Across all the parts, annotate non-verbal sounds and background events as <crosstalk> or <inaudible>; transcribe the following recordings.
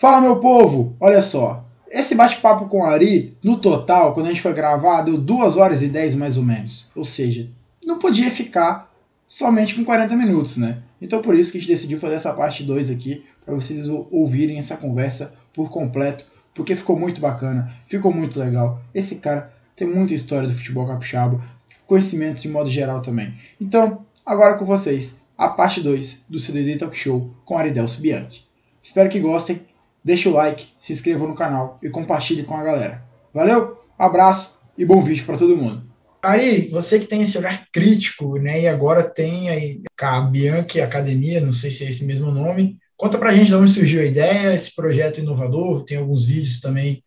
Fala, meu povo! Olha só, esse bate-papo com Ari, no total, quando a gente foi gravar, deu 2 horas e 10 mais ou menos. Ou seja, não podia ficar somente com 40 minutos, né? Então por isso que a gente decidiu fazer essa parte 2 aqui, para vocês ouvirem essa conversa por completo, porque ficou muito bacana, ficou muito legal. Esse cara tem muita história do futebol capixaba, conhecimento de modo geral também. Então, agora com vocês, a parte 2 do CDD Talk Show com Aridelso Bianchi. Espero que gostem, deixe o like, se inscrevam no canal e compartilhe com a galera. Valeu, abraço e bom vídeo para todo mundo. Ari, você que tem esse olhar crítico, né, e agora tem aí a Bianchi Academia, não sei se é esse mesmo nome. Conta pra gente de onde surgiu a ideia, esse projeto inovador, tem alguns vídeos também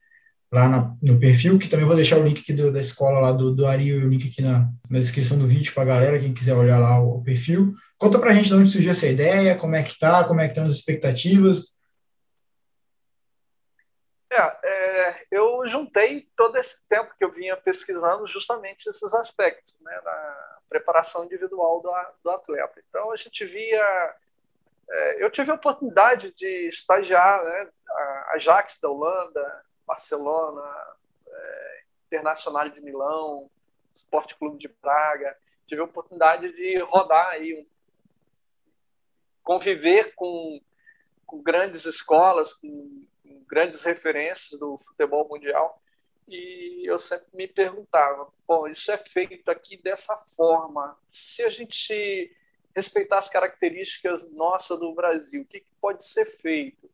lá na, no perfil, que também vou deixar o link aqui do, da escola lá do, do Ari o link aqui na, na descrição do vídeo para a galera, quem quiser olhar lá o, o perfil. Conta pra gente de onde surgiu essa ideia, como é que tá, como é que estão as expectativas. É, é, eu juntei todo esse tempo que eu vinha pesquisando justamente esses aspectos, né, da preparação individual do, do atleta. Então a gente via, é, eu tive a oportunidade de estagiar, né, a Ajax da Holanda, Barcelona, é, Internacional de Milão, Esporte Clube de Praga, tive a oportunidade de rodar aí, conviver com, com grandes escolas, com grandes referências do futebol mundial. E eu sempre me perguntava: bom, isso é feito aqui dessa forma. Se a gente respeitar as características nossas do Brasil, o que, pode ser feito?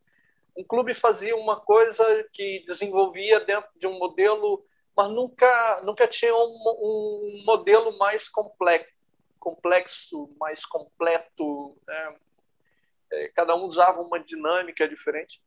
Um clube fazia uma coisa que desenvolvia dentro de um modelo, mas nunca, nunca tinha um, um modelo mais complexo, complexo mais completo. Né? É, cada um usava uma dinâmica diferente.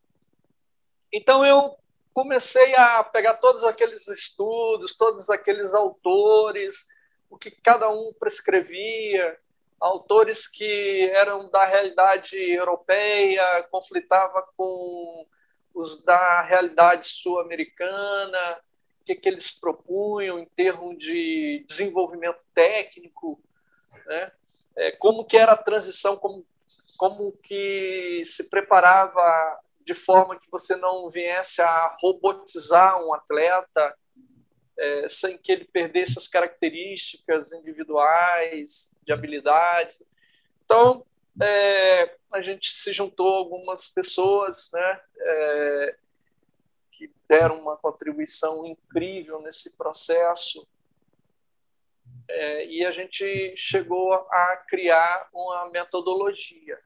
Então eu comecei a pegar todos aqueles estudos, todos aqueles autores, o que cada um prescrevia, autores que eram da realidade europeia, conflitava com os da realidade sul-americana, o que, que eles propunham em termos de desenvolvimento técnico, né? É, como que era a transição, como, como que se preparava de forma que você não viesse a robotizar um atleta é, sem que ele perdesse as características individuais de habilidade. Então, é, a gente se juntou algumas pessoas né, é, que deram uma contribuição incrível nesse processo é, e a gente chegou a criar uma metodologia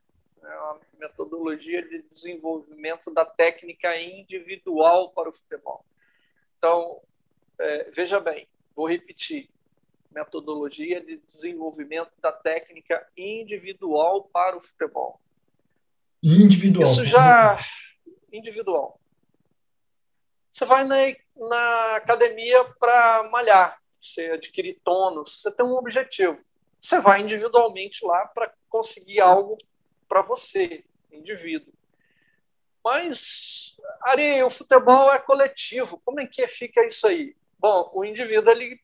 é uma metodologia de desenvolvimento da técnica individual para o futebol. Então, é, veja bem, vou repetir: metodologia de desenvolvimento da técnica individual para o futebol. Individual. Isso já individual. Você vai na, na academia para malhar, você adquirir tônus, você tem um objetivo. Você vai individualmente lá para conseguir algo para você, indivíduo. Mas, Ari, o futebol é coletivo. Como é que fica isso aí? Bom, o indivíduo ele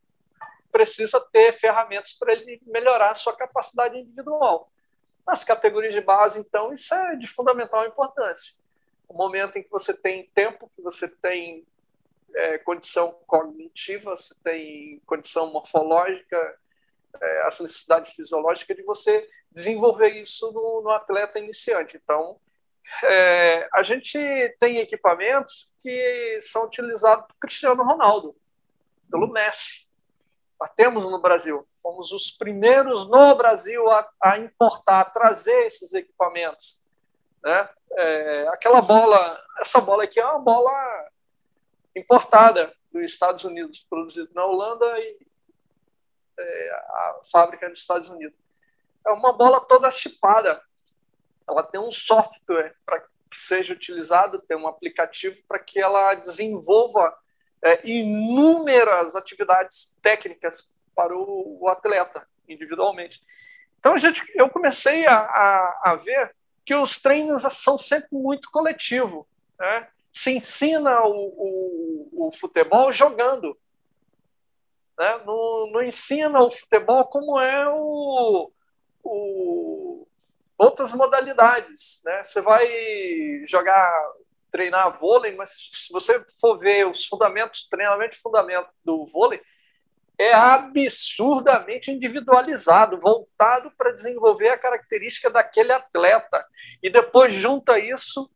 precisa ter ferramentas para ele melhorar a sua capacidade individual. Nas categorias de base, então, isso é de fundamental importância. O momento em que você tem tempo, que você tem é, condição cognitiva, você tem condição morfológica, é, essa necessidade fisiológica de você desenvolver isso no, no atleta iniciante. Então, é, a gente tem equipamentos que são utilizados por Cristiano Ronaldo, pelo Messi. Nós temos no Brasil. Fomos os primeiros no Brasil a, a importar, a trazer esses equipamentos. Né? É, aquela bola, essa bola aqui é uma bola importada dos Estados Unidos, produzida na Holanda e a fábrica dos Estados Unidos é uma bola toda chipada. Ela tem um software para que seja utilizado, tem um aplicativo para que ela desenvolva é, inúmeras atividades técnicas para o, o, atleta individualmente. Então gente, eu comecei a, a, a ver que os treinos são sempre muito coletivo. Né? Se ensina o, o, o futebol jogando. Né? Não, não ensina o futebol como é o, o, outras modalidades. Né? Você vai jogar treinar vôlei, mas se você for ver os fundamentos, treinamento de fundamento do vôlei, é absurdamente individualizado, voltado para desenvolver a característica daquele atleta. E depois junta isso,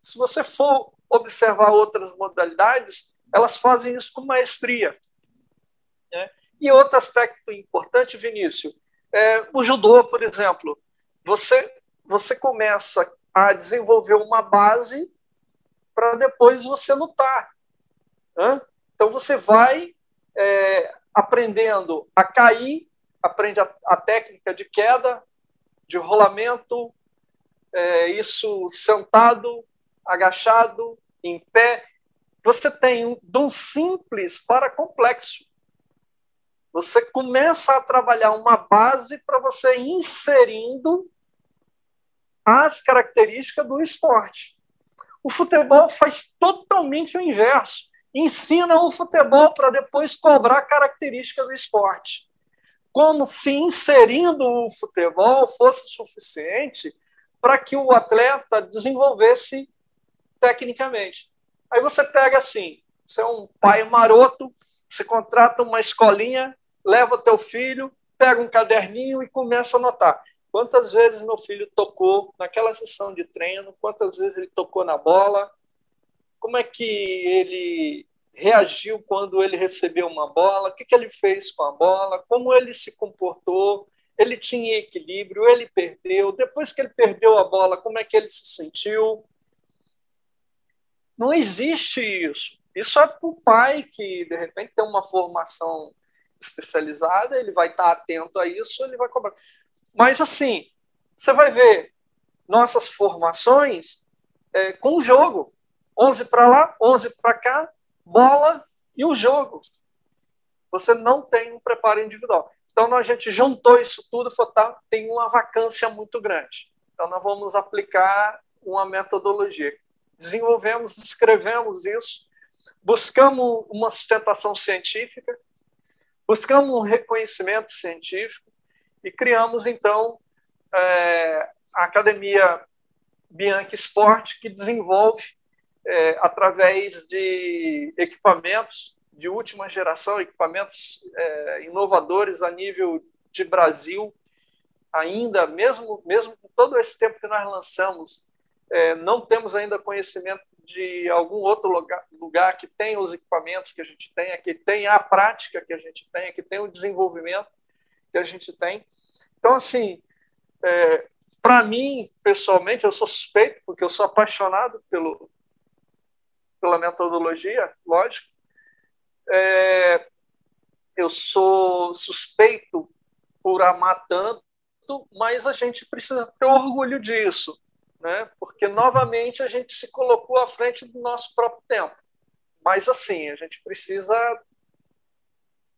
se você for observar outras modalidades, elas fazem isso com maestria. Né? E outro aspecto importante, Vinícius, é o judô, por exemplo. Você, você começa a desenvolver uma base para depois você lutar. Então você vai é, aprendendo a cair, aprende a, a, técnica de queda, de rolamento, é, isso sentado, agachado, em pé. Você tem de um simples para complexo. Você começa a trabalhar uma base para você inserindo as características do esporte. O futebol faz totalmente o inverso. Ensina o futebol para depois cobrar característica do esporte. Como se inserindo o futebol fosse suficiente para que o atleta desenvolvesse tecnicamente. Aí você pega assim, você é um pai maroto, você contrata uma escolinha, leva teu filho, pega um caderninho e começa a anotar. Quantas vezes meu filho tocou naquela sessão de treino? Quantas vezes ele tocou na bola? Como é que ele reagiu quando ele recebeu uma bola? O que, que ele fez com a bola? Como ele se comportou? Ele tinha equilíbrio? Ele perdeu? Depois que ele perdeu a bola, como é que ele se sentiu? Não existe isso. Isso é para o pai que, de repente, tem uma formação especializada, ele vai estar atento a isso, ele vai cobrar. Mas, assim, você vai ver nossas formações é, com o jogo. 11 para lá, 11 para cá, bola e o jogo. Você não tem um preparo individual. Então, a gente juntou isso tudo falou, tá, tem uma vacância muito grande. Então, nós vamos aplicar uma metodologia. Desenvolvemos, escrevemos isso, buscamos uma sustentação científica, buscamos um reconhecimento científico, e criamos, então, é, a Academia Bianchi Sport, que desenvolve, é, através de equipamentos de última geração, equipamentos é, inovadores a nível de Brasil, ainda, mesmo, mesmo com todo esse tempo que nós lançamos, é, não temos ainda conhecimento de algum outro lugar, lugar que tenha os equipamentos que a gente tem, que tenha a prática que a gente tem, que tenha o desenvolvimento que a gente tem. Então, assim, é, para mim, pessoalmente, eu sou suspeito, porque eu sou apaixonado pelo, pela metodologia, lógico. É, eu sou suspeito por amar tanto, mas a gente precisa ter orgulho disso, né? porque novamente a gente se colocou à frente do nosso próprio tempo. Mas assim, a gente precisa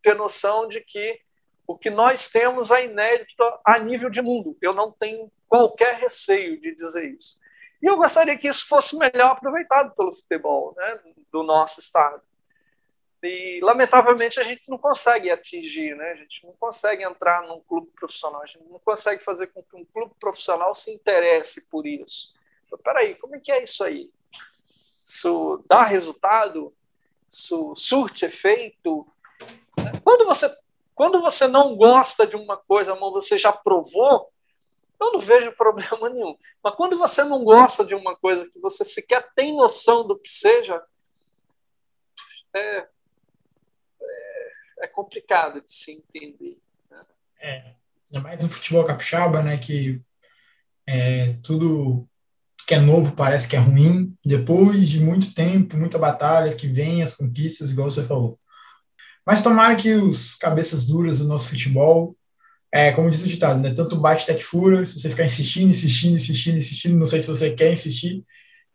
ter noção de que o que nós temos é inédito a nível de mundo. Eu não tenho qualquer receio de dizer isso. E eu gostaria que isso fosse melhor aproveitado pelo futebol né, do nosso estado. E, lamentavelmente, a gente não consegue atingir, né? a gente não consegue entrar num clube profissional, a gente não consegue fazer com que um clube profissional se interesse por isso. Espera aí, como é que é isso aí? Isso dá resultado? Isso surte efeito? Quando você quando você não gosta de uma coisa, mas você já provou, eu não vejo problema <laughs> nenhum. Mas quando você não gosta de uma coisa que você sequer tem noção do que seja, é, é, complicado de se entender. Né? É, ainda mais no futebol capixaba, né, que é, tudo que é novo parece que é ruim. Depois de muito tempo, muita batalha, que vem as conquistas, igual você falou. Mas tomara que os cabeças duras do nosso futebol, é, como diz o ditado, né? Tanto bate até que fura, se você ficar insistindo, insistindo, insistindo, insistindo, não sei se você quer insistir,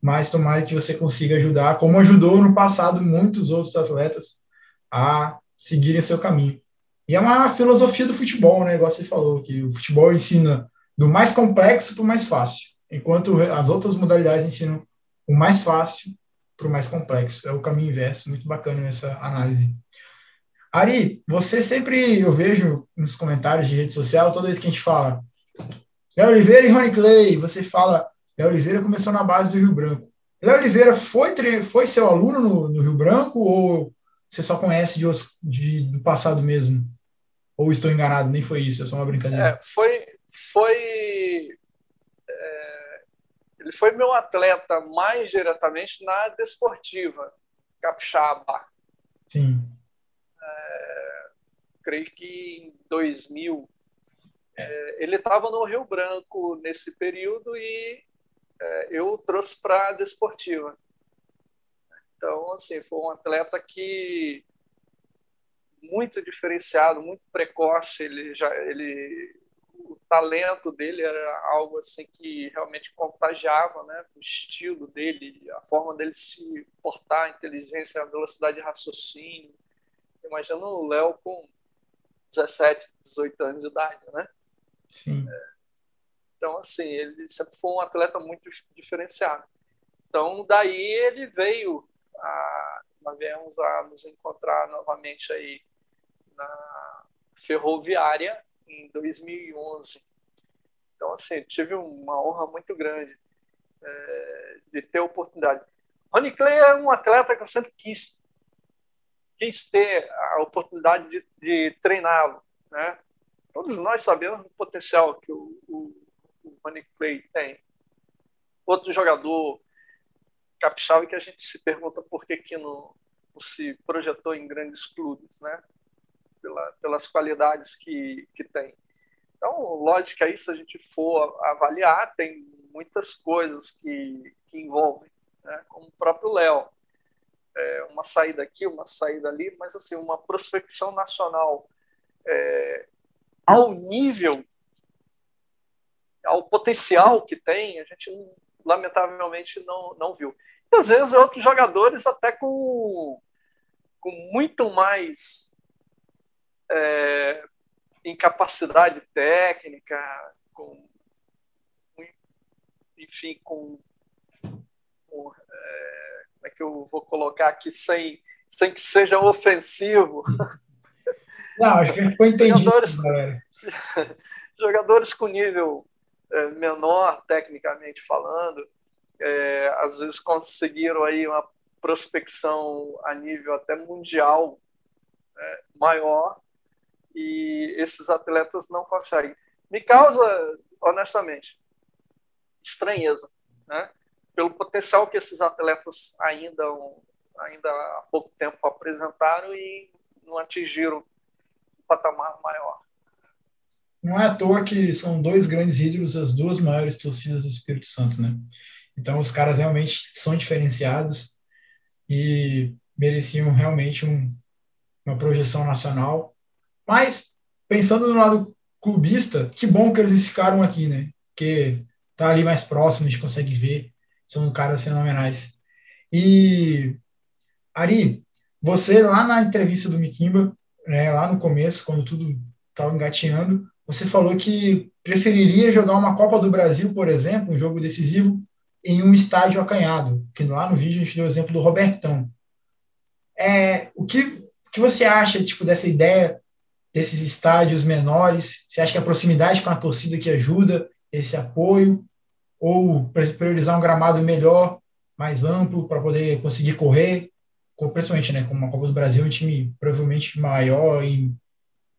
mas tomara que você consiga ajudar, como ajudou no passado muitos outros atletas a seguirem seu caminho. E é uma filosofia do futebol, né? Igual você falou, que o futebol ensina do mais complexo para o mais fácil, enquanto as outras modalidades ensinam o mais fácil para o mais complexo. É o caminho inverso, muito bacana essa análise. Ari, você sempre, eu vejo nos comentários de rede social, toda vez que a gente fala Léo Oliveira e Rony Clay, você fala, Léo Oliveira começou na base do Rio Branco. Léo Oliveira foi, foi seu aluno no, no, Rio Branco ou você só conhece de, de, do passado mesmo? Ou estou enganado, nem foi isso, é só uma brincadeira. É, foi, foi é, ele foi meu atleta mais diretamente na desportiva, capixaba. Sim. É, creio que em 2000 é, ele estava no Rio Branco nesse período e é, eu trouxe para a desportiva. Então, assim, foi um atleta que muito diferenciado, muito precoce. Ele já, ele, o talento dele era algo assim que realmente contagiava, né? O estilo dele, a forma dele se portar, a inteligência, a velocidade de raciocínio. Imagina o Léo com 17, 18 anos de idade, né? Sim. É, então, assim, ele sempre foi um atleta muito diferenciado. Então, daí ele veio, nós viemos a nos encontrar novamente aí na Ferroviária em 2011. Então, assim, tive uma honra muito grande é, de ter a oportunidade. Rony Clay é um atleta que eu sempre quis, quis ter a oportunidade de, de treiná-lo, né? Todos nós sabemos do potencial que o, o o Money Clay tem. Outro jogador capixaba que a gente se pergunta por que, que não, não se projetou em grandes clubes, né? Pela, pelas qualidades que, que tem. Então, lógico que aí, se a gente for avaliar, tem muitas coisas que, que envolvem, né? como o próprio Léo. É, uma saída aqui, uma saída ali, mas assim, uma prospecção nacional é, ao nível ao potencial que tem, a gente lamentavelmente não, não viu. E às vezes outros jogadores até com, com muito mais é, incapacidade técnica, com enfim, com, com é, como é que eu vou colocar aqui sem, sem que seja ofensivo. Não, acho que foi entendido, jogadores, <laughs> jogadores com nível é, menor, tecnicamente falando, é, às vezes conseguiram aí uma prospecção a nível até mundial né, maior e esses atletas não conseguem. Me causa, honestamente, estranheza, né? pelo potencial que esses atletas ainda, ainda há pouco tempo apresentaram e não atingiram um patamar maior. Não é à toa que são dois grandes ídolos das duas maiores torcidas do Espírito Santo, né? Então os caras realmente são diferenciados e mereciam realmente um, uma projeção nacional. Mas pensando no lado clubista, que bom que eles ficaram aqui, né? Porque tá ali mais próximo, a gente consegue ver, são caras fenomenais. E Ari, você lá na entrevista do Mikimba, né, lá no começo, quando tudo estava engateando, você falou que preferiria jogar uma Copa do Brasil, por exemplo, um jogo decisivo, em um estádio acanhado, que lá no vídeo a gente deu o exemplo do Robertão. É, o que, que você acha tipo, dessa ideia desses estádios menores? Você acha que a proximidade com a torcida que ajuda esse apoio? Ou priorizar um gramado melhor, mais amplo, para poder conseguir correr? Principalmente, né, como uma Copa do Brasil, um time provavelmente maior em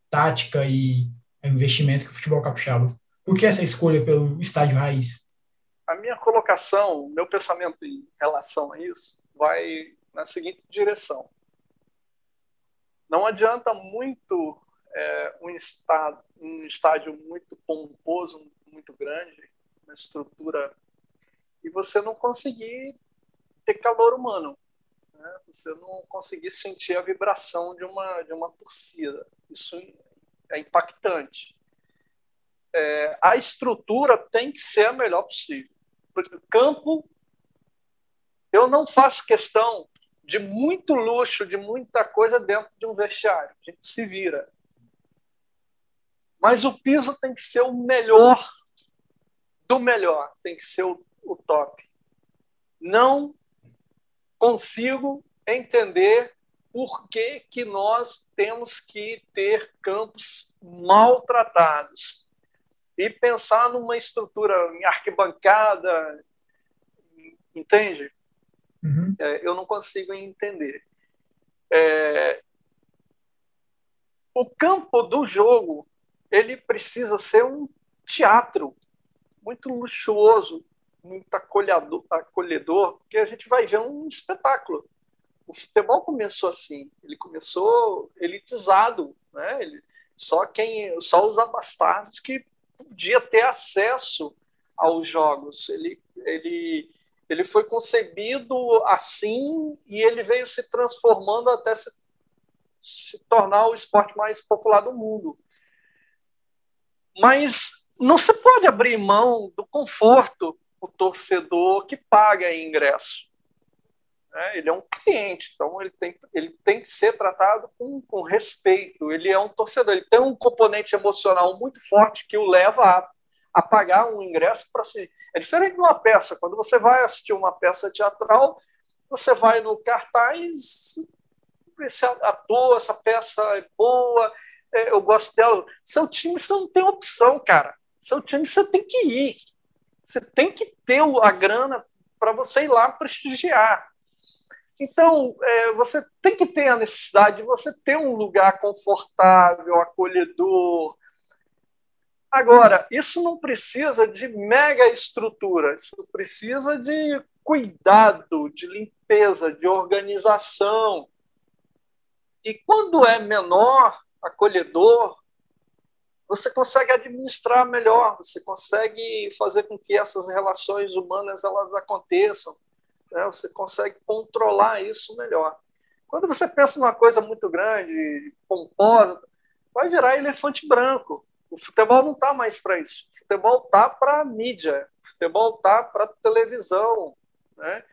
tática e investimento que o futebol capixaba. Por que essa escolha pelo estádio raiz? A minha colocação, meu pensamento em relação a isso, vai na seguinte direção. Não adianta muito é, um, um estádio muito pomposo, muito grande, uma estrutura, e você não conseguir ter calor humano. Né? Você não conseguir sentir a vibração de uma, de uma torcida. Isso é impactante. É, a estrutura tem que ser a melhor possível. Campo, eu não faço questão de muito luxo, de muita coisa dentro de um vestiário. A gente se vira. Mas o piso tem que ser o melhor do melhor, tem que ser o, o top. Não consigo entender por que, que nós temos que ter campos maltratados e pensar numa estrutura em arquibancada, entende? uhum. é, eu não consigo entender. É, o campo do jogo ele precisa ser um teatro muito luxuoso, muito acolhedor, acolhedor, porque a gente vai ver um espetáculo. O futebol começou assim, ele começou elitizado, né? Ele, só quem, só os abastados que podia ter acesso aos jogos. Ele, ele, ele foi concebido assim e ele veio se transformando até se, se tornar o esporte mais popular do mundo. Mas não se pode abrir mão do conforto o torcedor que paga ingresso. Né? Ele é um cliente, então ele tem, ele tem que ser tratado com, com respeito. Ele é um torcedor, ele tem um componente emocional muito forte que o leva a, a pagar um ingresso para se. É diferente de uma peça. Quando você vai assistir uma peça teatral, você vai no cartaz, esse ator, essa peça é boa, é, eu gosto dela. Seu time você não tem opção, cara. Seu time você tem que ir. Você tem que ter a grana para você ir lá prestigiar. Então, é, você tem que ter a necessidade de você ter um lugar confortável, acolhedor. Agora, isso não precisa de mega estrutura, isso precisa de cuidado, de limpeza, de organização. E quando é menor, acolhedor, você consegue administrar melhor, você consegue fazer com que essas relações humanas elas aconteçam né? você consegue controlar isso melhor. Quando você pensa numa coisa muito grande, pomposa, vai virar elefante branco. O futebol não está mais para isso. O futebol está para mídia. O futebol está para televisão. Né?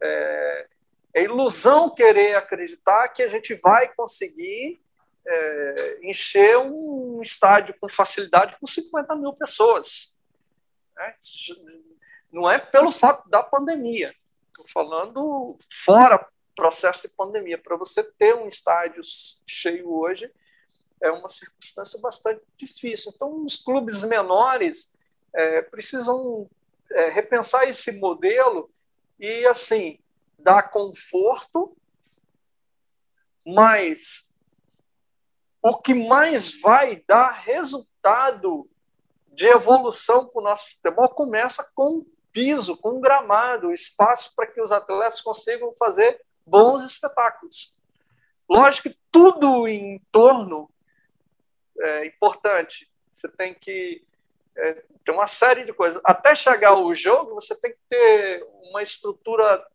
É, é ilusão querer acreditar que a gente vai conseguir é, encher um estádio com facilidade com 50 mil pessoas. Né? Não é pelo fato da pandemia. Estou falando fora processo de pandemia. Para você ter um estádio cheio hoje é uma circunstância bastante difícil. Então, os clubes menores é, precisam é, repensar esse modelo e, assim, dar conforto, mas o que mais vai dar resultado de evolução para o nosso futebol começa com piso, com gramado, espaço para que os atletas consigam fazer bons espetáculos. Lógico que tudo em torno é importante. Você tem que é, ter uma série de coisas. Até chegar ao jogo, você tem que ter uma estrutura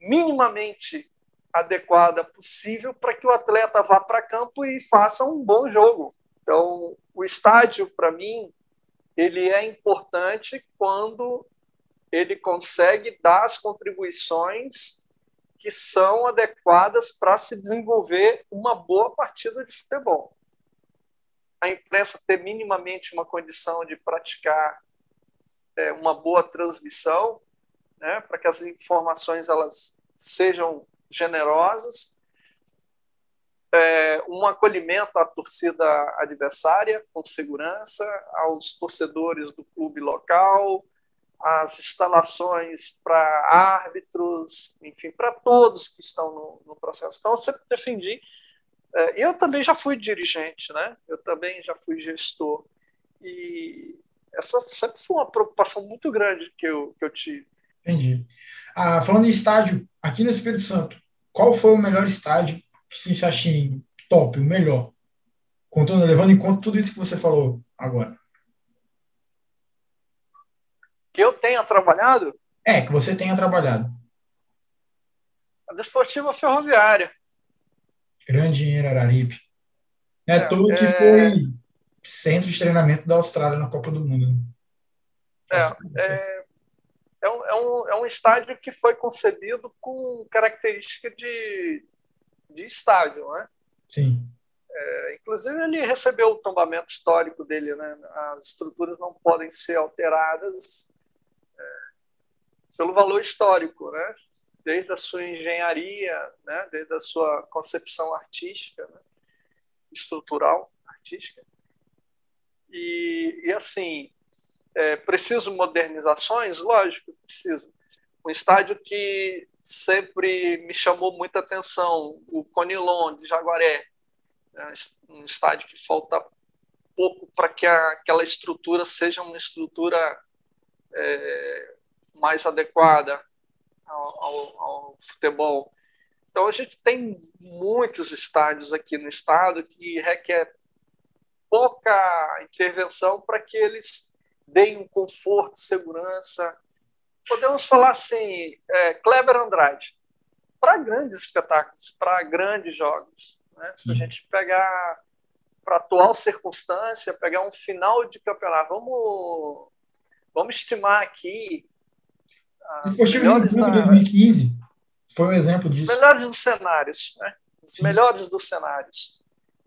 minimamente adequada possível para que o atleta vá para campo e faça um bom jogo. Então, o estádio, para mim, ele é importante quando ele consegue dar as contribuições que são adequadas para se desenvolver uma boa partida de futebol. A imprensa ter minimamente uma condição de praticar é, uma boa transmissão, né, para que as informações elas sejam generosas é, um acolhimento à torcida adversária, com segurança, aos torcedores do clube local, as instalações para árbitros, enfim, para todos que estão no, no, processo. Então, eu sempre defendi. É, eu também já fui dirigente, né? Eu também já fui gestor. E essa sempre foi uma preocupação muito grande que eu, que eu tive. Entendi. Ah, falando em estádio, aqui no Espírito Santo, qual foi o melhor estádio que você acha top, o melhor? Contando, levando em conta tudo isso que você falou agora. Que eu tenha trabalhado? É, que você tenha trabalhado. A Desportiva Ferroviária. Grande engenheiro Araripe. É, é tudo que é... foi centro de treinamento da Austrália na Copa do Mundo. Né? É, é, é, um, é, um, é um estádio que foi concebido com característica de de estádio, né? Sim. É, inclusive ele recebeu o tombamento histórico dele, né? As estruturas não podem ser alteradas é, pelo valor histórico, né? Desde a sua engenharia, né? Desde a sua concepção artística, né? estrutural, artística. E, e assim, é, preciso modernizações? Lógico, preciso. um estádio que sempre me chamou muita atenção, o Conilon de Jaguaré, é um estádio que falta pouco para que a, aquela estrutura seja uma estrutura é, mais adequada ao, ao, ao, futebol. Então a gente tem muitos estádios aqui no estado que requer pouca intervenção para que eles deem um conforto, segurança. Podemos falar assim, é, Kleber Andrade, para grandes espetáculos, para grandes jogos. Né? Se a gente pegar para a atual circunstância, pegar um final de campeonato, vamos, vamos estimar aqui. Esportivo de da... 2015 foi um exemplo disso. Os melhores dos cenários, né? Os Sim. melhores dos cenários.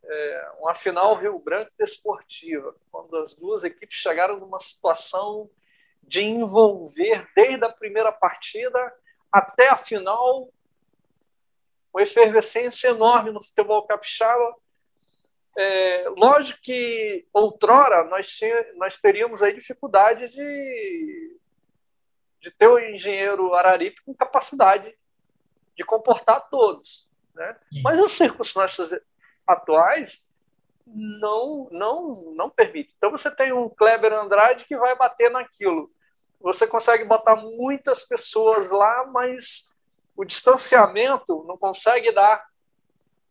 É, uma final Rio Branco desportiva, quando as duas equipes chegaram numa situação de envolver desde a primeira partida até a final uma efervescência enorme no futebol capixaba é, lógico que outrora nós, nós teríamos aí dificuldade de, de ter o engenheiro Araripe com capacidade de comportar todos. Né? Mas as circunstâncias atuais não, não, não permitem. Então você tem um Kleber Andrade que vai bater naquilo. Você consegue botar muitas pessoas lá, mas o distanciamento não consegue dar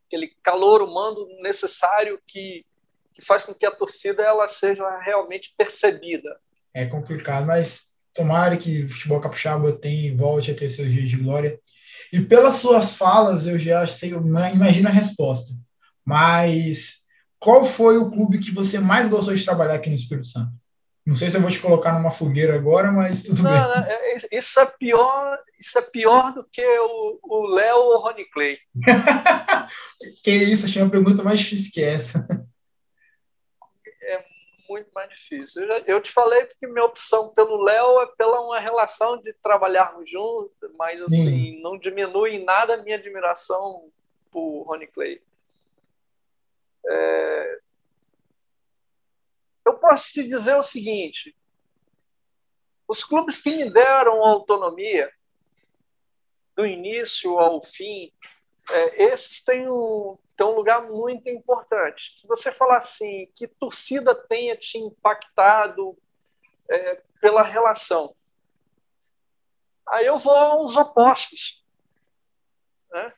aquele calor humano necessário que, que faz com que a torcida ela seja realmente percebida. É complicado, mas tomara que o futebol capixaba tenha, volte a ter seus dias de glória. E pelas suas falas, eu já sei, eu imagino a resposta. Mas qual foi o clube que você mais gostou de trabalhar aqui no Espírito Santo? Não sei se eu vou te colocar numa fogueira agora, mas tudo não, bem. Não, é, isso é pior, isso é pior do que o Léo ou o Rony Clay. <laughs> que isso, achei uma pergunta mais difícil que essa. É muito mais difícil. Eu, já, eu te falei porque minha opção pelo Léo é pela uma relação de trabalharmos juntos, mas assim, Sim. não diminui em nada a minha admiração por Rony Clay. É, eu posso te dizer o seguinte: os clubes que me deram autonomia, do início ao fim, é, esses têm um, têm um lugar muito importante. Se você falar assim, que torcida tenha te impactado é, pela relação, aí eu vou aos opostos. Né?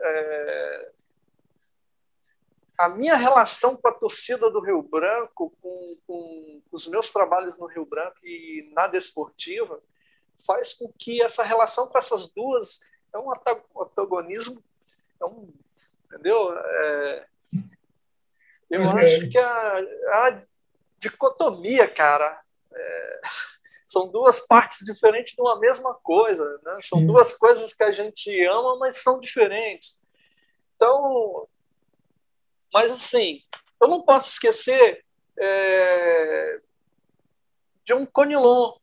É, a minha relação com a torcida do Rio Branco, com, com, os meus trabalhos no Rio Branco e na desportiva, faz com que essa relação com essas duas é um antagonismo, é um, entendeu? É, eu uhum. acho que a, a dicotomia, cara, é, são duas partes diferentes de uma mesma coisa, né? São duas coisas que a gente ama, mas são diferentes. Então, mas, assim, eu não posso esquecer é, de um Conilon,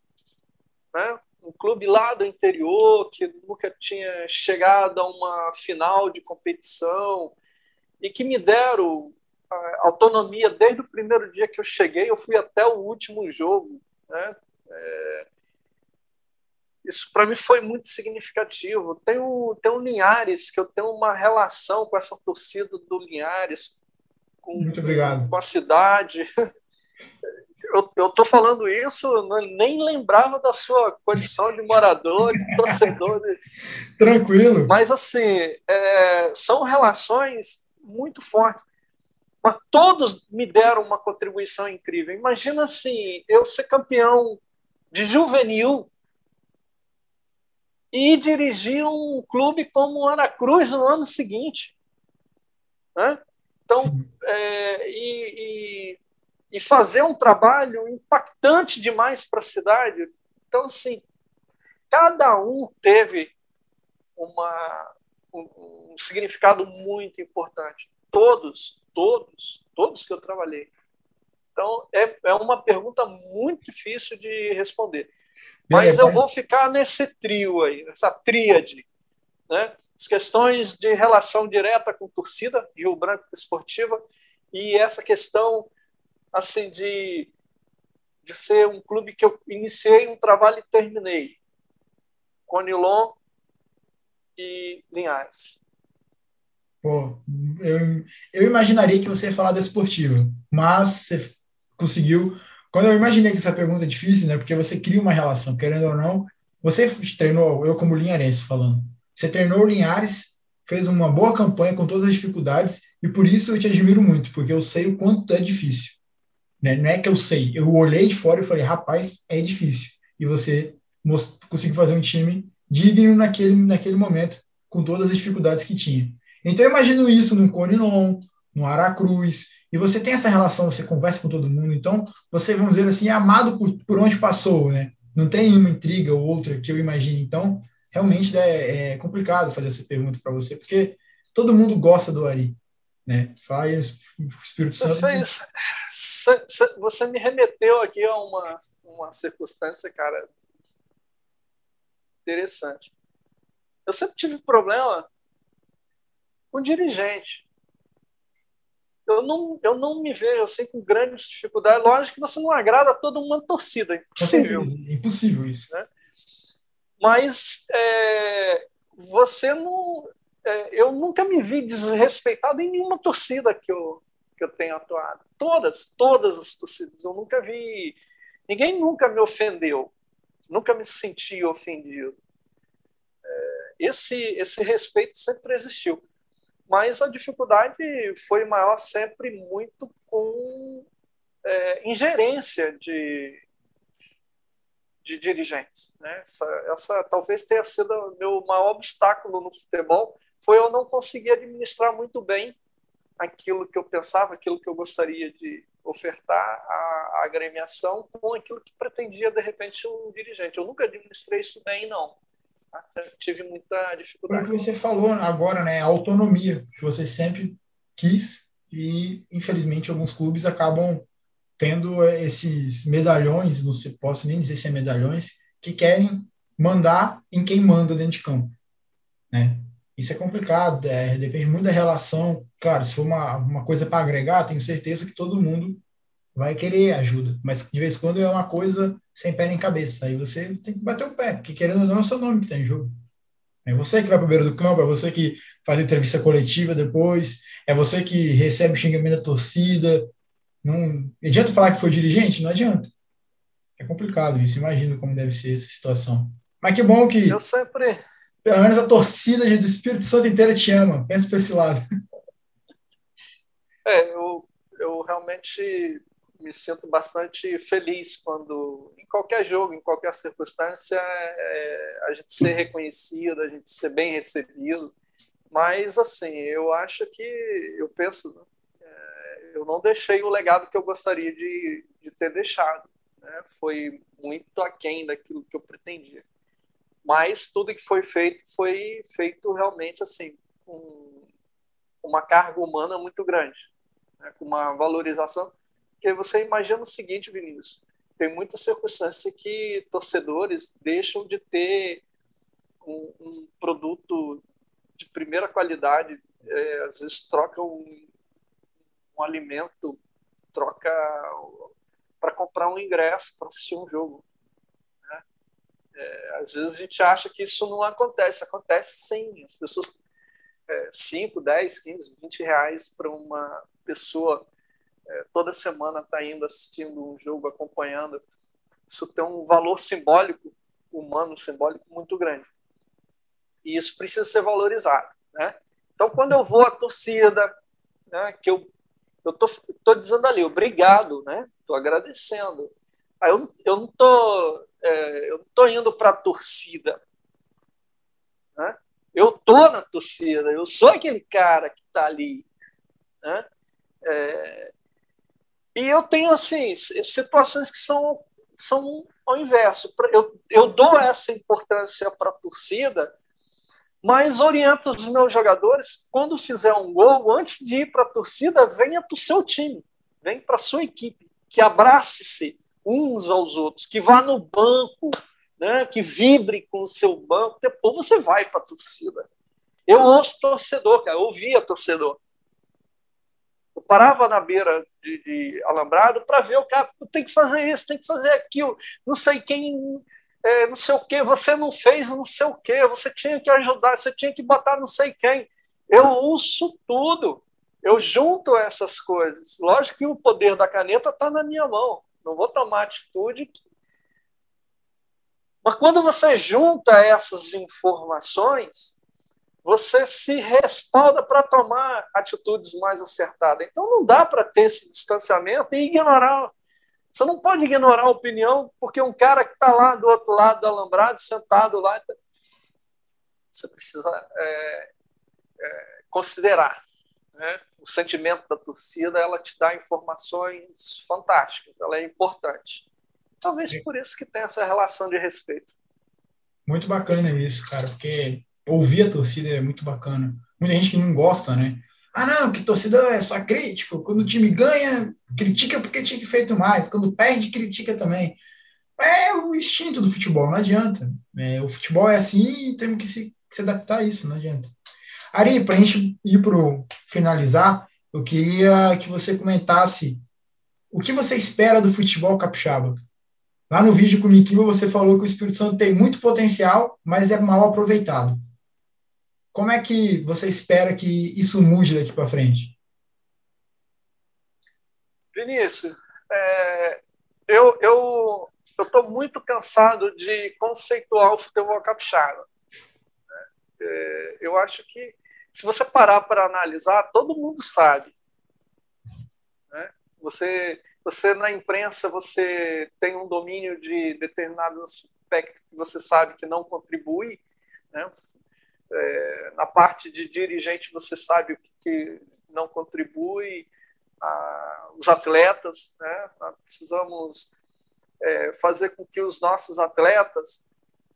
né? um clube lá do interior que nunca tinha chegado a uma final de competição e que me deram autonomia desde o primeiro dia que eu cheguei, eu fui até o último jogo. Né? É, isso para mim foi muito significativo. Tem o, tem o Linhares, que eu tenho uma relação com essa torcida do Linhares, com, muito obrigado. com a cidade. Eu estou falando isso, nem lembrava da sua condição de morador, de torcedor. De... <laughs> Tranquilo. Mas, assim, é, são relações muito fortes. Mas todos me deram uma contribuição incrível. Imagina assim, eu ser campeão de juvenil e dirigir um clube como o Ana Cruz no ano seguinte. Né? Então, é, e, e, e, fazer um trabalho impactante demais para a cidade. Então, assim, cada um teve uma, um, um significado muito importante. Todos, todos, todos que eu trabalhei. Então, é, é uma pergunta muito difícil de responder. Mas eu vou ficar nesse trio aí, nessa tríade. Né? As questões de relação direta com torcida, Rio Branco Esportiva, e essa questão assim de, de ser um clube que eu iniciei um trabalho e terminei. Conilon e Linhares. Pô, eu, eu imaginaria que você ia falar do esportivo, mas você conseguiu. Quando eu imaginei que essa pergunta é difícil, né? Porque você cria uma relação, querendo ou não. Você treinou, eu como linharense falando, você treinou o Linhares, fez uma boa campanha com todas as dificuldades, e por isso eu te admiro muito, porque eu sei o quanto é difícil. Né? Não é que eu sei, eu olhei de fora e falei, rapaz, é difícil. E você conseguiu fazer um time digno naquele, naquele momento, com todas as dificuldades que tinha. Então eu imagino isso num Conilon, no Aracruz, e você tem essa relação, você conversa com todo mundo, então você, vamos dizer assim, é amado por, por onde passou, né? Não tem uma intriga ou outra que eu imagine. Então, realmente é, é complicado fazer essa pergunta para você, porque todo mundo gosta do Ari. Né? Faz Espírito Santo. Fez, você me remeteu aqui a uma, uma circunstância, cara, interessante. Eu sempre tive problema com dirigente. Eu não, eu não me vejo assim com grandes dificuldades. Lógico que você não agrada a toda uma torcida. É impossível. É impossível isso. Né? Mas é, você não. É, eu nunca me vi desrespeitado em nenhuma torcida que eu, que eu tenho atuado. Todas, todas as torcidas. Eu nunca vi. Ninguém nunca me ofendeu. Nunca me senti ofendido. É, esse, esse respeito sempre existiu. Mas a dificuldade foi maior sempre muito com é, ingerência de, de dirigentes. Né? Essa, essa talvez tenha sido o meu maior obstáculo no futebol, foi eu não conseguir administrar muito bem aquilo que eu pensava, aquilo que eu gostaria de ofertar à agremiação com aquilo que pretendia, de repente, um dirigente. Eu nunca administrei isso bem, não. Tive muita dificuldade. O que você falou agora, né? A autonomia, que você sempre quis e, infelizmente, alguns clubes acabam tendo eh, esses medalhões, não se posso nem dizer se é medalhões, que querem mandar em quem manda dentro de campo, né? Isso é complicado, é, depende muito da relação. Claro, se for uma, uma coisa para agregar, tenho certeza que todo mundo vai querer ajuda, mas de vez em quando é uma coisa sem pé nem cabeça. Aí você tem que bater o pé, porque querendo ou não é o seu nome que está em jogo. É você que vai para o beira do campo, é você que faz entrevista coletiva depois, é você que recebe o xingamento da torcida, não adianta falar que foi dirigente? Não adianta. É complicado isso. Imagino como deve ser essa situação. Mas que bom que. Eu sempre. Pelo menos a torcida do Espírito Santo inteira te ama. Pensa para esse lado. É, eu, eu realmente me sinto bastante feliz quando, em qualquer jogo, em qualquer circunstância, é, a gente ser reconhecido, a gente ser bem recebido. Mas, assim, eu acho que, eu penso, né, eu não deixei o legado que eu gostaria de, de ter deixado. Né? Foi muito aquém daquilo que eu pretendia. Mas tudo que foi feito foi feito realmente assim, com uma carga humana muito grande, né? com uma valorização. Porque você imagina o seguinte, Vinícius: tem muita circunstância que torcedores deixam de ter um, um produto de primeira qualidade, é, às vezes trocam um alimento, troca para comprar um ingresso para assistir um jogo. Né? É, às vezes a gente acha que isso não acontece, acontece sim. As pessoas, é, 5, 10, 15, 20 reais para uma pessoa é, toda semana está indo assistindo um jogo, acompanhando. Isso tem um valor simbólico, humano, simbólico muito grande. E isso precisa ser valorizado. Né? Então, quando eu vou à torcida, né, que eu eu tô, tô dizendo ali, obrigado, né? Tô agradecendo. Aí eu, eu não tô, é, eu não tô indo para a torcida, né? Eu tô na torcida, eu sou aquele cara que está ali, né? É, e eu tenho assim situações que são são ao inverso. Eu, eu dou essa importância para a torcida mas oriento os meus jogadores, quando fizer um gol, antes de ir para a torcida, venha para o seu time, venha para a sua equipe, que abrace-se uns aos outros, que vá no banco, né, que vibre com o seu banco, depois você vai para a torcida. Eu ouço torcedor, cara, eu ouvia torcedor. Eu parava na beira de, de alambrado para ver o cara, tem que fazer isso, tem que fazer aquilo, não sei quem é, não sei o quê, você não fez não sei o quê, você tinha que ajudar, você tinha que botar não sei quem. Eu uso tudo, eu junto essas coisas. Lógico que o poder da caneta está na minha mão, não vou tomar atitude. Mas quando você junta essas informações, você se respalda para tomar atitudes mais acertadas. Então não dá para ter esse distanciamento e ignorar você não pode ignorar a opinião, porque um cara que está lá do outro lado do alambrado, sentado lá, você precisa é, é, considerar. Né? O sentimento da torcida, ela te dá informações fantásticas, ela é importante. Talvez por isso que tem essa relação de respeito. Muito bacana isso, cara, porque ouvir a torcida é muito bacana. Muita gente que não gosta, né? Ah, não, que torcida é só crítico. Quando o time ganha, critica porque tinha que feito mais. Quando perde, critica também. É o instinto do futebol, não adianta. É, o futebol é assim e temos que se, se adaptar a isso, não adianta. Ari, para a gente ir para finalizar, eu queria que você comentasse o que você espera do futebol capixaba. Lá no vídeo com o Mikiba, você falou que o Espírito Santo tem muito potencial, mas é mal aproveitado. Como é que você espera que isso mude daqui para frente? Vinícius, é, eu eu estou muito cansado de conceituar o futebol capixaba. É, eu acho que se você parar para analisar, todo mundo sabe. Né? Você, você na imprensa você tem um domínio de determinado aspecto que você sabe que não contribui. Né? É, na parte de dirigente, você sabe o que, que não contribui, a, os atletas, né? Nós precisamos é, fazer com que os nossos atletas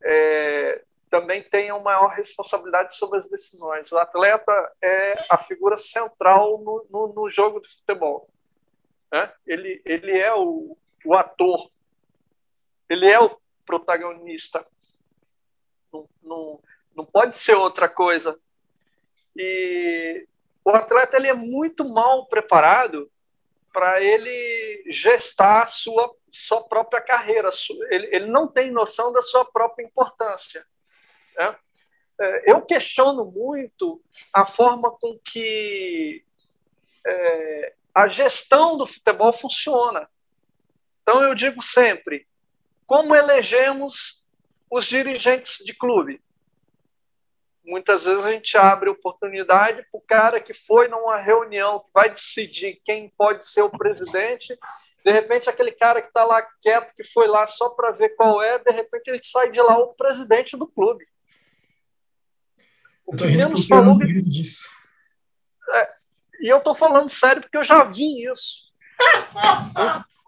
é, também tenham maior responsabilidade sobre as decisões. O atleta é a figura central no, no, no jogo de futebol. Né? Ele, ele é o, o ator, ele é o protagonista. No, não pode ser outra coisa. E o atleta ele é muito mal preparado para ele gestar a sua, sua própria carreira. Ele, ele não tem noção da sua própria importância. Né? É, eu questiono muito a forma com que é, a gestão do futebol funciona. Então, eu digo sempre: como elegemos os dirigentes de clube? Muitas vezes a gente abre oportunidade para o cara que foi numa reunião que vai decidir quem pode ser o presidente. De repente, aquele cara que está lá quieto, que foi lá só para ver qual é, de repente ele sai de lá o presidente do clube. O que menos falou. Disso. É, e eu estou falando sério porque eu já vi isso.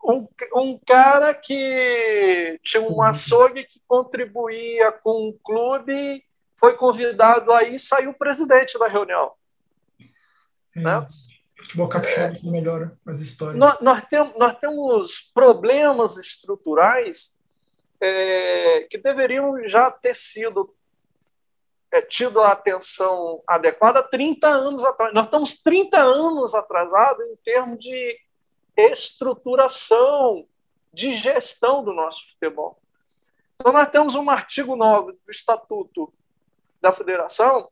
Um, um, cara que tinha um açougue que contribuía com o clube foi convidado aí e saiu o presidente da reunião. É, né? Futebol capixaba é, melhora as histórias. Nós, nós, temos, nós temos problemas estruturais é, que deveriam já ter sido é, tido a atenção adequada 30 anos atrás. Nós estamos 30 anos atrasados em termos de estruturação, de gestão do nosso futebol. Então, nós temos um artigo 9 do Estatuto da federação,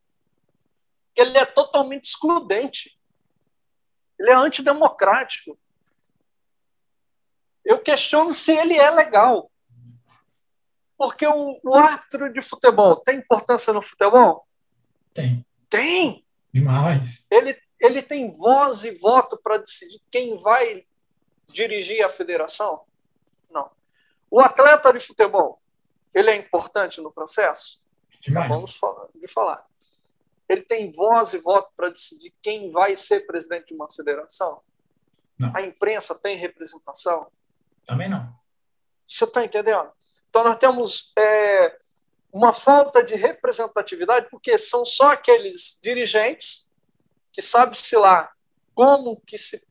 que ele é totalmente excludente. Ele é antidemocrático. Eu questiono se ele é legal. Porque o, o árbitro de futebol tem importância no futebol? Tem. Tem! Demais. Ele, ele tem voz e voto para decidir quem vai dirigir a federação? Não. O atleta de futebol, ele é importante no processo? Vamos falar, de falar. Ele tem voz e voto para decidir quem vai ser presidente de uma federação? Não. A imprensa tem representação? Também não. Você está entendendo? Então, nós temos é, uma falta de representatividade, porque são só aqueles dirigentes que sabe-se lá como que se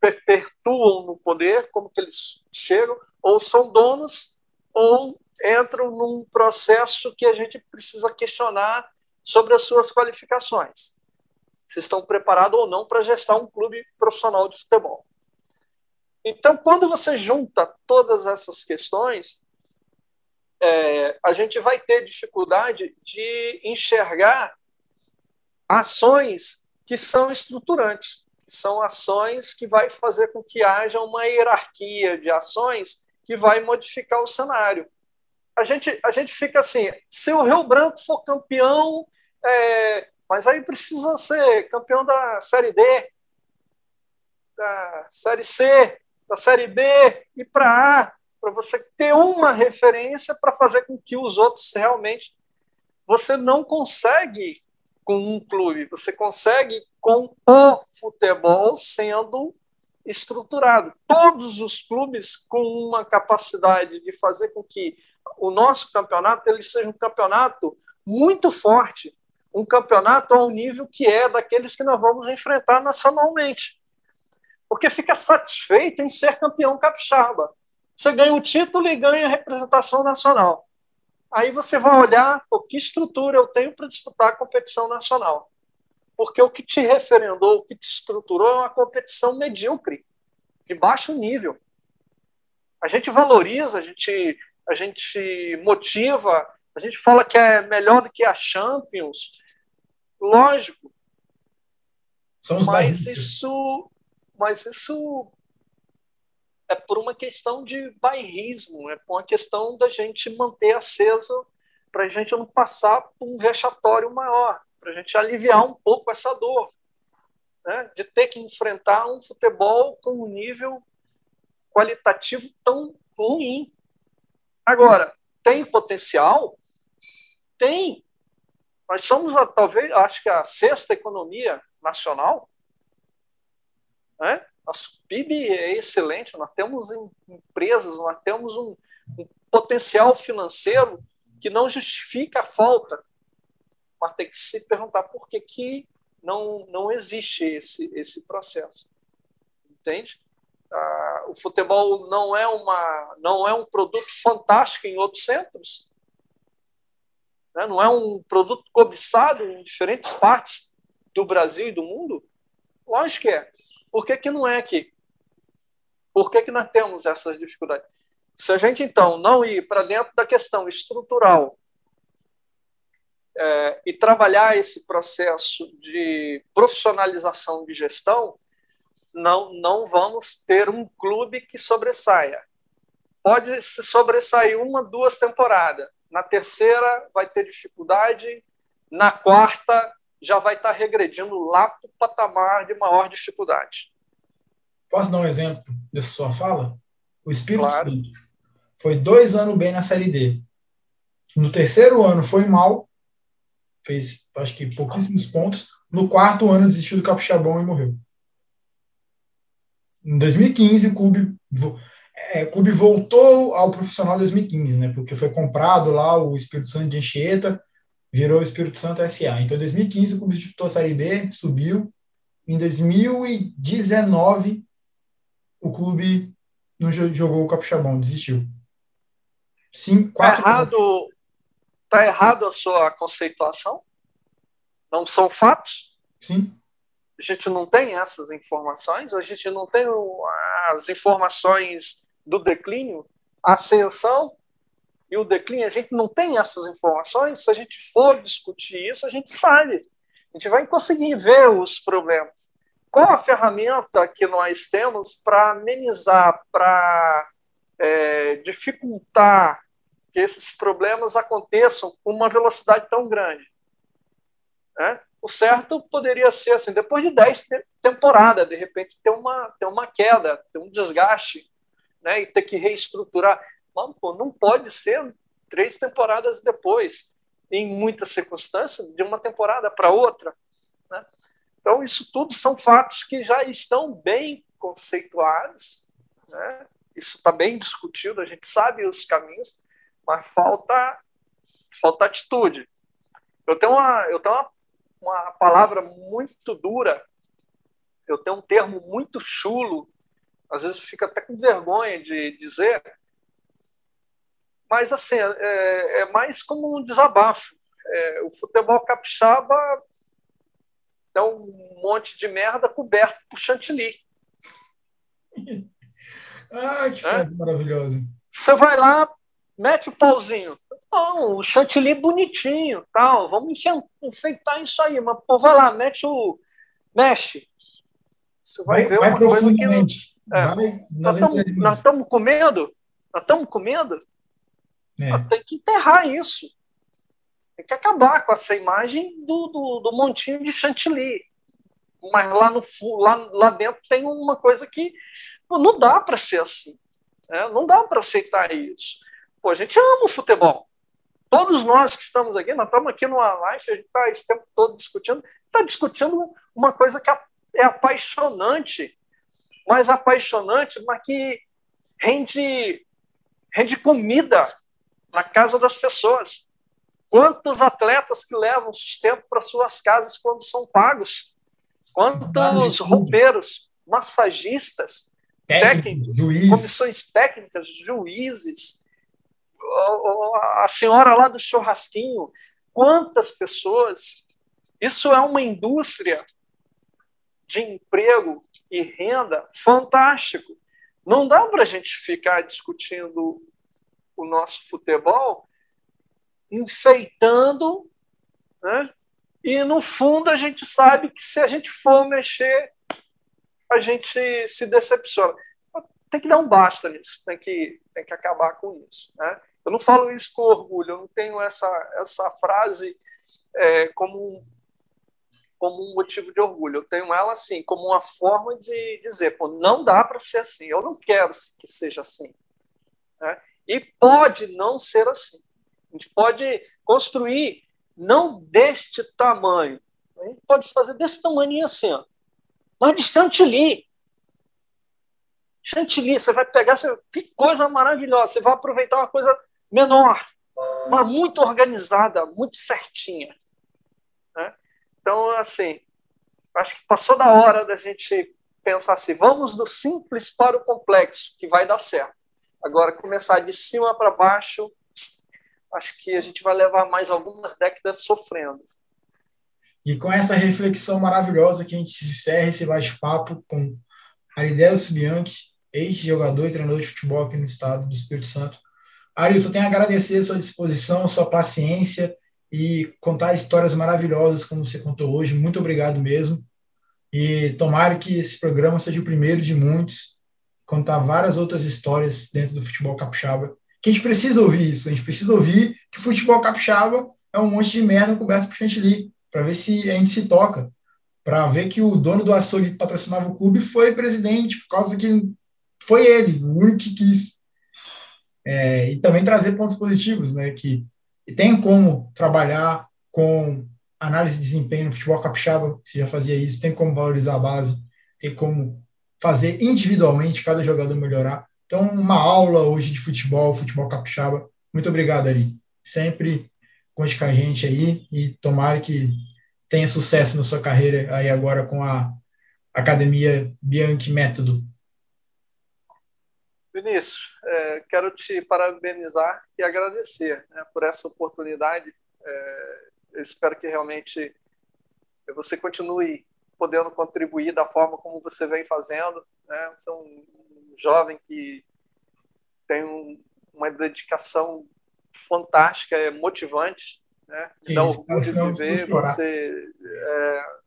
perpetuam no poder, como que eles chegam, ou são donos, ou entram num processo que a gente precisa questionar sobre as suas qualificações. Se estão preparados ou não para gestar um clube profissional de futebol. Então, quando você junta todas essas questões, é, a gente vai ter dificuldade de enxergar ações que são estruturantes, que são ações que vai fazer com que haja uma hierarquia de ações que vai modificar o cenário. A gente, a gente fica assim, se o Rio Branco for campeão, é, mas aí precisa ser campeão da Série D, da Série C, da Série B e para A, para você ter uma referência para fazer com que os outros realmente. Você não consegue com um clube, você consegue com o futebol sendo estruturado. Todos os clubes com uma capacidade de fazer com que o nosso campeonato ele seja um campeonato muito forte, um campeonato ao nível que é daqueles que nós vamos enfrentar nacionalmente. Porque fica satisfeito em ser campeão capixaba. Você ganha o título e ganha a representação nacional. Aí você vai olhar o que estrutura eu tenho para disputar a competição nacional. Porque o que te referendou, o que te estruturou é uma competição medíocre, de baixo nível. A gente valoriza, a gente, a gente motiva, a gente fala que é melhor do que a Champions, Lógico. São os mas isso, mas isso é por uma questão de bairrismo, é por uma questão da gente manter aceso para a gente não passar por um vexatório maior, para a gente aliviar um pouco essa dor, né? de ter que enfrentar um futebol com um nível qualitativo tão ruim. Agora, tem potencial? Tem, nós somos, a, talvez, acho que a sexta economia nacional. Né? Nosso PIB é excelente, nós temos empresas, nós temos um, um potencial financeiro que não justifica a falta. Mas tem que se perguntar por que, que não, não existe esse, esse processo. Entende? Ah, o futebol não é, uma, não é um produto fantástico em outros centros, né? não é um produto cobiçado em diferentes partes do Brasil e do mundo? Lógico que é. Por que, que não é aqui? Por que, que nós temos essas dificuldades? Se a gente, então, não ir para dentro da questão estrutural é, e trabalhar esse processo de profissionalização de gestão, não, não vamos ter um clube que sobressaia. Pode se sobressair uma, duas temporadas, na terceira vai ter dificuldade, na quarta já vai estar regredindo lá para o patamar de maior dificuldade. Posso dar um exemplo dessa sua fala? O Espírito claro. Santo foi dois anos bem na Série D. No terceiro ano foi mal, fez acho que pouquíssimos pontos. No quarto ano desistiu do Capixabão e morreu. Em 2015, o clube é, o clube voltou ao profissional em 2015, né? Porque foi comprado lá o Espírito Santo de Anchieta, virou o Espírito Santo SA. Então, em 2015, o clube disputou a Série B, subiu. Em 2019, o clube não jogou o Capixabão, desistiu. Sim, quatro. Tá errado, tá errado a sua conceituação? Não são fatos? Sim. A gente não tem essas informações, a gente não tem as informações do declínio, ascensão e o declínio, a gente não tem essas informações. Se a gente for discutir isso, a gente sabe. A gente vai conseguir ver os problemas. Qual a ferramenta que nós temos para amenizar, para é, dificultar que esses problemas aconteçam com uma velocidade tão grande? Né? O certo poderia ser assim, depois de 10 temporadas, de repente ter uma, ter uma queda, ter um desgaste né, e ter que reestruturar. Mas, pô, não pode ser três temporadas depois, em muitas circunstâncias, de uma temporada para outra. Né? Então, isso tudo são fatos que já estão bem conceituados, né? isso está bem discutido, a gente sabe os caminhos, mas falta, falta atitude. Eu tenho, uma, eu tenho uma, uma palavra muito dura, eu tenho um termo muito chulo às vezes fica até com vergonha de dizer, mas assim, é, é mais como um desabafo. É, o futebol capixaba é um monte de merda coberto por chantilly. <laughs> ah, que frase é? maravilhosa. Você vai lá, mete o pauzinho. Não, o chantilly bonitinho, tal. Vamos enfeitar isso aí, mas pô, vai lá, mete o. Mexe. Você vai, vai ver vai uma coisa que. É, vai nós estamos comendo? Nós estamos comendo? É. Tem que enterrar isso. Tem que acabar com essa imagem do, do, do montinho de chantilly. Mas lá, no, lá, lá dentro tem uma coisa que pô, não dá para ser assim. Né? Não dá para aceitar isso. Pô, a gente ama o futebol. Todos nós que estamos aqui, nós estamos aqui numa live, a gente está esse tempo todo discutindo, está discutindo uma coisa que é apaixonante, mas apaixonante, mas que rende, rende comida na casa das pessoas. Quantos atletas que levam sustento para suas casas quando são pagos? Quantos roupeiros, massagistas, técnicos, técnicos comissões técnicas, juízes, a senhora lá do churrasquinho, quantas pessoas. Isso é uma indústria de emprego e renda fantástico. Não dá para a gente ficar discutindo o nosso futebol enfeitando, né? e no fundo a gente sabe que se a gente for mexer, a gente se decepciona. Tem que dar um basta nisso, tem que, tem que acabar com isso. Né? Eu não falo isso com orgulho, eu não tenho essa, essa frase é, como, um, como um motivo de orgulho. Eu tenho ela assim, como uma forma de dizer: pô, não dá para ser assim, eu não quero que seja assim. Né? E pode não ser assim. A gente pode construir não deste tamanho. A gente pode fazer desse tamanho assim, ó. mas de chantilly. Chantilly, você vai pegar, você, que coisa maravilhosa. Você vai aproveitar uma coisa menor, mas muito organizada, muito certinha. Né? Então, assim, acho que passou da hora da gente pensar assim: vamos do simples para o complexo, que vai dar certo. Agora, começar de cima para baixo, acho que a gente vai levar mais algumas décadas sofrendo. E com essa reflexão maravilhosa que a gente encerra esse bate-papo com Aridelso Bianchi, ex-jogador e treinador de futebol aqui no estado do Espírito Santo, Arilson, tenho a agradecer a sua disposição, a sua paciência e contar histórias maravilhosas como você contou hoje. Muito obrigado mesmo. E tomara que esse programa seja o primeiro de muitos, contar várias outras histórias dentro do futebol capixaba. Que a gente precisa ouvir isso, a gente precisa ouvir que o futebol capixaba é um monte de merda coberto por chantilly, para ver se a gente se toca, para ver que o dono do açougue que patrocinava o clube foi presidente, por causa que foi ele, o único que quis é, e também trazer pontos positivos, né, que tem como trabalhar com análise de desempenho no futebol capixaba, você já fazia isso, tem como valorizar a base, tem como fazer individualmente cada jogador melhorar. Então, uma aula hoje de futebol, futebol capixaba. Muito obrigado, Ari. Sempre conte com a gente aí e tomara que tenha sucesso na sua carreira aí agora com a Academia Bianchi Método. Vinícius, é, quero te parabenizar e agradecer né, por essa oportunidade. É, eu espero que realmente você continue podendo contribuir da forma como você vem fazendo. Né? Você é um jovem que tem um, uma dedicação fantástica, é motivante, né? Me dá orgulho de ver você. É,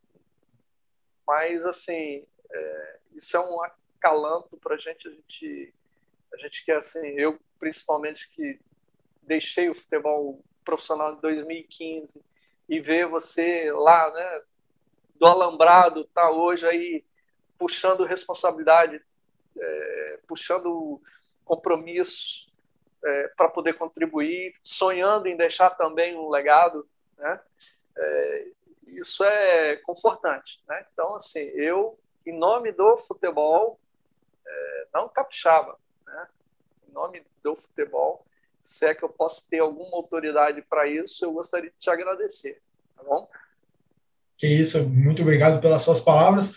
mas assim, é, isso é um acalanto para a gente. A gente a gente quer, assim, eu principalmente que deixei o futebol profissional em 2015 e ver você lá, né, do alambrado, tá hoje aí puxando responsabilidade, é, puxando compromisso é, para poder contribuir, sonhando em deixar também um legado, né? É, isso é confortante, né? Então, assim, eu, em nome do futebol, é, não capixaba, em nome do futebol, se é que eu posso ter alguma autoridade para isso, eu gostaria de te agradecer, tá bom? Que isso, muito obrigado pelas suas palavras.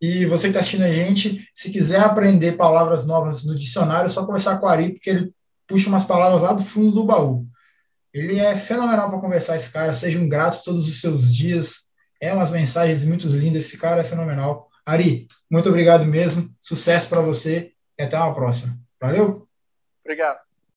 E você que está assistindo a gente, se quiser aprender palavras novas no dicionário, é só conversar com o Ari, porque ele puxa umas palavras lá do fundo do baú. Ele é fenomenal para conversar, esse cara. Sejam gratos todos os seus dias. É umas mensagens muito lindas. Esse cara é fenomenal. Ari, muito obrigado mesmo. Sucesso para você e até uma próxima. Valeu! Obrigado.